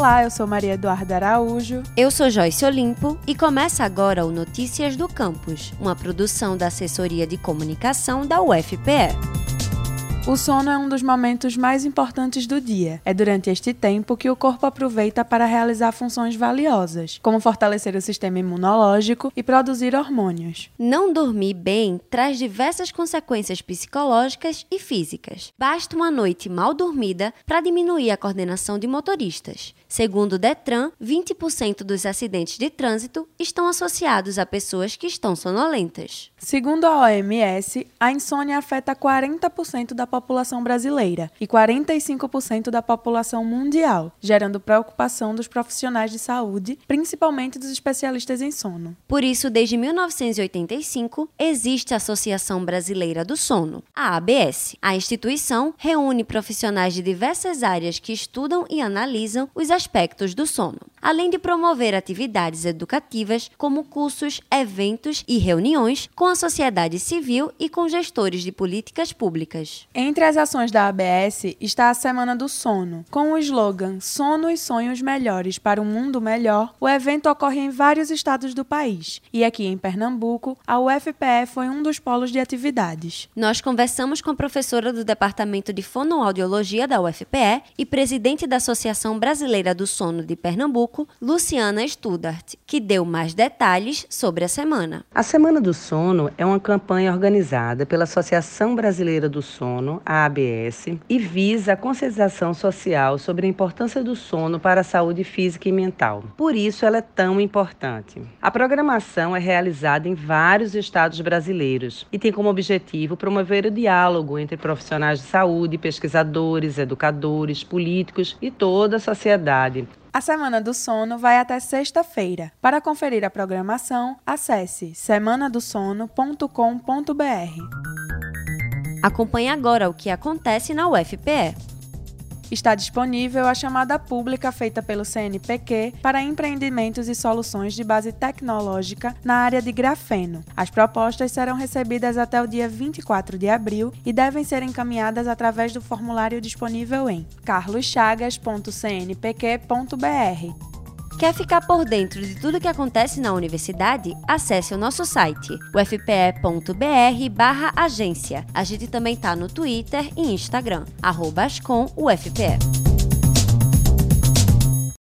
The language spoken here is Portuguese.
Olá, eu sou Maria Eduarda Araújo. Eu sou Joyce Olimpo e começa agora o Notícias do Campus, uma produção da Assessoria de Comunicação da UFPE. O sono é um dos momentos mais importantes do dia. É durante este tempo que o corpo aproveita para realizar funções valiosas, como fortalecer o sistema imunológico e produzir hormônios. Não dormir bem traz diversas consequências psicológicas e físicas. Basta uma noite mal dormida para diminuir a coordenação de motoristas. Segundo o Detran, 20% dos acidentes de trânsito estão associados a pessoas que estão sonolentas. Segundo a OMS, a insônia afeta 40% da população brasileira e 45% da população mundial, gerando preocupação dos profissionais de saúde, principalmente dos especialistas em sono. Por isso, desde 1985, existe a Associação Brasileira do Sono, a ABS. A instituição reúne profissionais de diversas áreas que estudam e analisam os aspectos do sono, além de promover atividades educativas como cursos, eventos e reuniões com a sociedade civil e com gestores de políticas públicas. Entre as ações da ABS está a Semana do Sono. Com o slogan Sono e Sonhos Melhores para um Mundo Melhor, o evento ocorre em vários estados do país. E aqui em Pernambuco, a UFPE foi um dos polos de atividades. Nós conversamos com a professora do Departamento de Fonoaudiologia da UFPE e presidente da Associação Brasileira do Sono de Pernambuco, Luciana Studart, que deu mais detalhes sobre a semana. A Semana do Sono é uma campanha organizada pela Associação Brasileira do Sono Sono, a ABS, e visa a conscientização social sobre a importância do sono para a saúde física e mental. Por isso ela é tão importante. A programação é realizada em vários estados brasileiros e tem como objetivo promover o diálogo entre profissionais de saúde, pesquisadores, educadores, políticos e toda a sociedade, a Semana do Sono vai até sexta-feira. Para conferir a programação, acesse semanadosono.com.br. Acompanhe agora o que acontece na UFPE. Está disponível a chamada pública feita pelo CNPq para empreendimentos e soluções de base tecnológica na área de grafeno. As propostas serão recebidas até o dia 24 de abril e devem ser encaminhadas através do formulário disponível em carloschagas.cnpq.br. Quer ficar por dentro de tudo que acontece na universidade? Acesse o nosso site, ufpe.br/agência. A gente também está no Twitter e Instagram, arroba UFPE.